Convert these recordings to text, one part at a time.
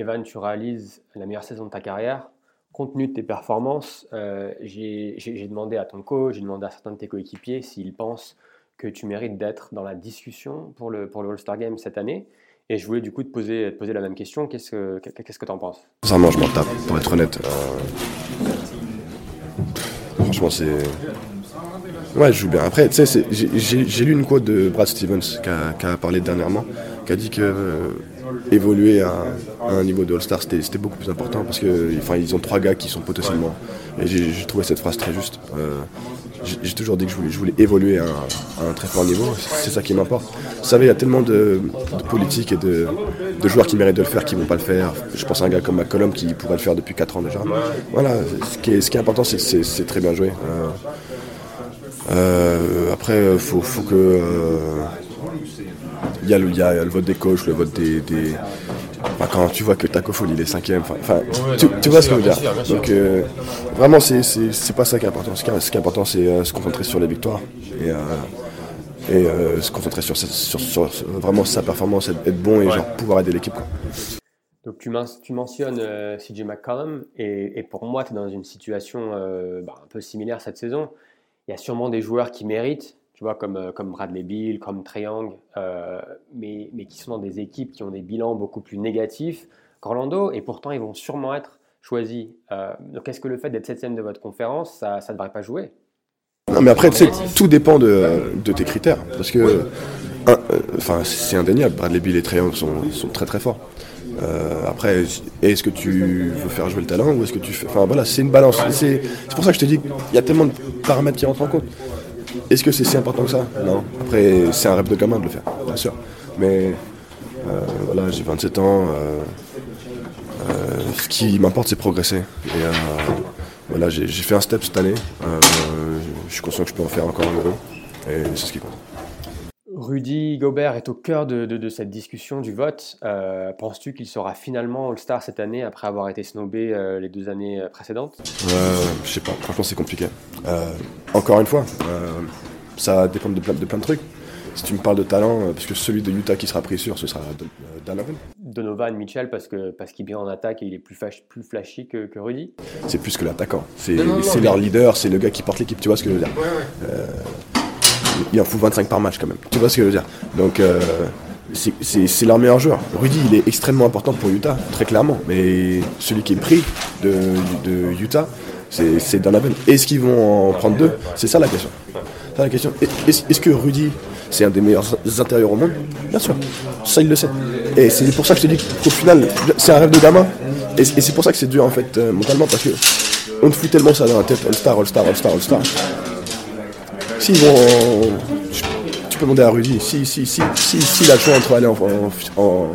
Evan, tu réalises la meilleure saison de ta carrière. Compte tenu de tes performances, euh, j'ai demandé à ton coach, j'ai demandé à certains de tes coéquipiers s'ils pensent que tu mérites d'être dans la discussion pour le, pour le All-Star Game cette année. Et je voulais du coup te poser, te poser la même question. Qu'est-ce que qu'est-ce que tu en penses? Sincèrement, je m'en tape, pour être honnête. Euh, Franchement, c'est. Ouais, je joue bien. Après, tu j'ai lu une quote de Brad Stevens qui a, qui a parlé dernièrement, qui a dit que euh, évoluer à, un niveau de All-Star, c'était beaucoup plus important parce que, enfin, ont trois gars qui sont potentiellement. Et j'ai trouvé cette phrase très juste. Euh, j'ai toujours dit que je voulais, évoluer à, un- très fort niveau. C'est ça qui m'importe. Vous savez, il y a tellement de, politiques et de, joueurs qui méritent de le faire qui vont pas le faire. Je pense à un gars comme McCollum qui pourrait le faire depuis 4 ans déjà. Voilà, ce qui est, important, c'est très bien joué. Euh, euh, après, il faut que. Il y, a le- y a le vote des coachs, le vote des. des- enfin, quand tu vois que Taco Fall il est cinquième, enfin, tu, tu vois ce que je veux dire. Donc, euh, vraiment, c'est- c'est c'est pas ça qui est important. Ce qui est, ce qui est important, c'est euh, se concentrer sur les victoires et, euh, et euh, se concentrer sur, sa- sur, sur- sur vraiment sa performance, être, être bon et genre, pouvoir aider l'équipe. Donc tu, tu mentionnes euh, CJ McCollum et, et pour moi tu es dans une situation euh, bah, un peu similaire cette saison. Il y a sûrement des joueurs qui méritent, tu vois, comme, euh, comme Bradley Bill, comme Young, euh, mais, mais qui sont dans des équipes qui ont des bilans beaucoup plus négatifs qu'Orlando et pourtant ils vont sûrement être choisis. Euh, donc est-ce que le fait d'être septième de votre conférence, ça ne devrait pas jouer? Non, mais après, tu sais, tout dépend de, tes critères. Parce que, euh, enfin, c'est indéniable. Bradley Bill et Young sont, sont très très forts. Après, est-ce que tu veux faire jouer le talent ou est-ce que tu fais. Enfin voilà, c'est une balance. C'est pour ça que je te dis qu'il y a tellement de paramètres qui rentrent en compte. Est-ce que c'est si important que ça? Non. Après, c'est un rêve de gamin de le faire, bien sûr. Mais euh, voilà, j'ai 27 ans. euh, euh, ce qui m'importe, c'est progresser. Et voilà, j'ai fait un step cette année. Je suis conscient que je peux en faire encore un euro. Et c'est ce qui compte. Rudy Gobert est au cœur de, de- de cette discussion du vote. Euh, Penses-tu qu'il sera finalement All-Star cette année après avoir été snobé euh, les deux années précédentes? Euh, je sais pas, franchement, c'est compliqué. Euh, encore une fois, euh, ça dépend de plein, de plein de trucs. Si tu me parles de talent, parce que celui de Utah qui sera pris sûr, ce sera Don- Donovan. Donovan Mitchell parce que parce qu'il est bien en attaque et il est plus, flash- plus flashy que, que Rudy? C'est plus que l'attaquant. C'est leur leader, c'est le gars qui porte l'équipe. Tu vois ce que je veux dire? Euh, Il en fout 25 par match quand même. Tu vois ce que je veux dire? Donc, euh, c'est- leur meilleur joueur. Rudy, il est extrêmement important pour Utah, très clairement. Mais celui qui est pris de, Utah, c'est Donovan. Est-ce qu'ils vont en prendre deux? C'est ça la question. Est-ce que Rudy, c'est un des meilleurs intérieurs au monde? Bien sûr. Ça, il le sait. Et c'est pour ça que je te dis qu'au final, c'est un rêve de gamin. Et, et c'est pour ça que c'est dur en fait euh, mentalement parce que on te fout tellement ça dans la tête, All-Star, All-Star, All-Star, All-Star. S'ils vont. Tu, tu peux demander à Rudy, si, si, si, si, s'il a le choix entre aller en, en, en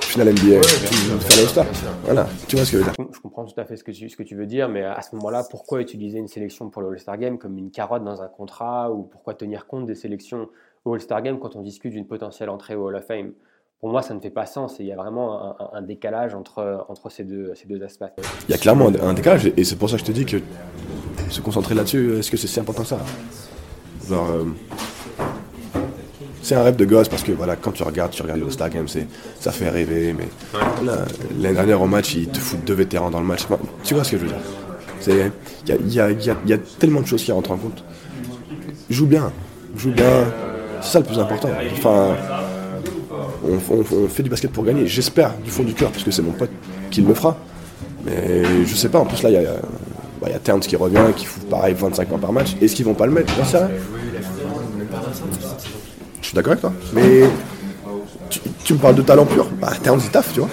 finale NBA et faire l'All-Star. Voilà, tu vois ce que je veux dire. Je comprends tout à fait ce que tu, ce que tu veux dire, mais à ce moment-là, pourquoi utiliser une sélection pour le All-Star Game comme une carotte dans un contrat ou pourquoi tenir compte des sélections au All-Star Game quand on discute d'une potentielle entrée au Hall of Fame? Pour moi, ça ne fait pas sens et il y a vraiment un décalage entre, entre ces, deux, ces deux aspects. Il y a clairement un, un décalage et c'est pour ça que je te dis que se concentrer là-dessus, est-ce que c'est si important que ça? Genre, euh, c'est un rêve de gosse parce que voilà, quand tu regardes, tu regardes le All-Star Game, ça fait rêver, mais l'année dernière au match, ils te foutent deux vétérans dans le match. Enfin, tu vois ce que je veux dire C'est- Il y y y y a tellement de choses qui rentrent en compte. Joue bien, joue bien, c'est ça le plus important. Enfin, on, on- on fait du basket pour gagner, j'espère du fond du cœur, parce que c'est mon pote qui le fera. Mais je sais pas, en plus là, il y a, bah, y a Towns qui revient, qui fout pareil 25 points par match. Est-ce qu'ils vont pas le mettre? J'en sais rien. Je suis d'accord avec toi. Mais tu, me parles de talent pur? Bah, il taffe, tu vois.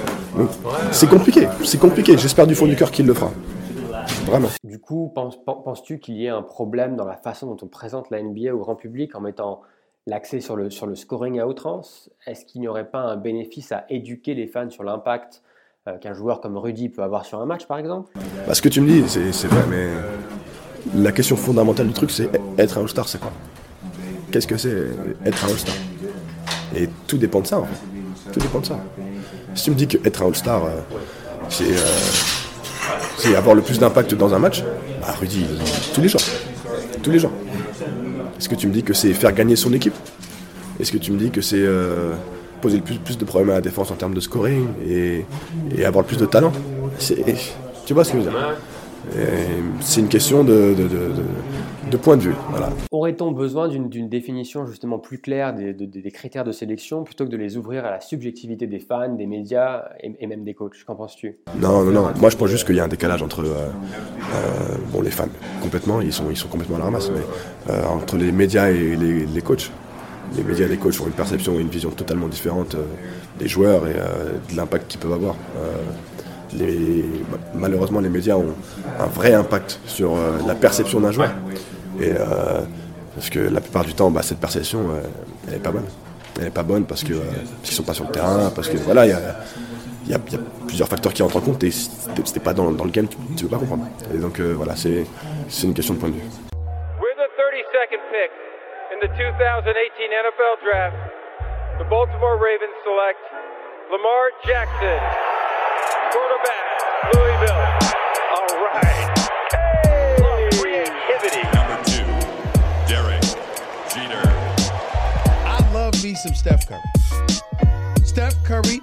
C'est compliqué. C'est compliqué. J'espère du fond du cœur qu'il le fera. Vraiment. Du coup, penses-tu qu'il y ait un problème dans la façon dont on présente la NBA au grand public en mettant l'accès sur le, sur le scoring à outrance? Est-ce qu'il n'y aurait pas un bénéfice à éduquer les fans sur l'impact qu'un joueur comme Rudy peut avoir sur un match, par exemple bah, Ce que tu me dis, c'est vrai, mais la question fondamentale du truc, c'est être un All-Star, c'est quoi? Qu'est-ce que c'est être un All-Star? Et tout dépend de ça, en fait. Tout dépend de ça. Si tu me dis qu'être un All-Star, euh, c'est euh, avoir le plus d'impact dans un match, bah Rudy, tous les jours. Tous les jours. Est-ce que tu me dis que c'est faire gagner son équipe? Est-ce que tu me dis que c'est poser le plus, plus, de problèmes à la défense en termes de scoring et, avoir le plus de talent. Tu vois ce que je veux dire c'est une question de, de, point de vue. Voilà. Aurait-on besoin d'une définition justement plus claire des, des, critères de sélection plutôt que de les ouvrir à la subjectivité des fans, des médias et, même des coachs? Qu'en penses-tu? Non, non, non. Moi, je pense juste qu'il y a un décalage entre euh, euh, bon, les fans, complètement, ils sont, ils sont complètement à la ramasse, mais euh, entre les médias et les, les coachs les médias les coachs ont une perception et une vision totalement différente euh, des joueurs et euh, de l'impact qu'ils peuvent avoir. Euh, malheureusement, les médias ont un vrai impact sur la perception d'un joueur. Parce que la plupart du temps, bah, cette perception, elle n'est pas bonne. Elle n'est pas bonne parce qu'ils ne sont pas sur le terrain, parce que voilà, il y a, plusieurs facteurs qui entrent en compte et si t'es pas dans, le game, tu ne peux pas comprendre. Donc voilà, c'est une question de point de vue. 2018 NFL Draft, the Baltimore Ravens select Lamar Jackson, quarterback, Louisville.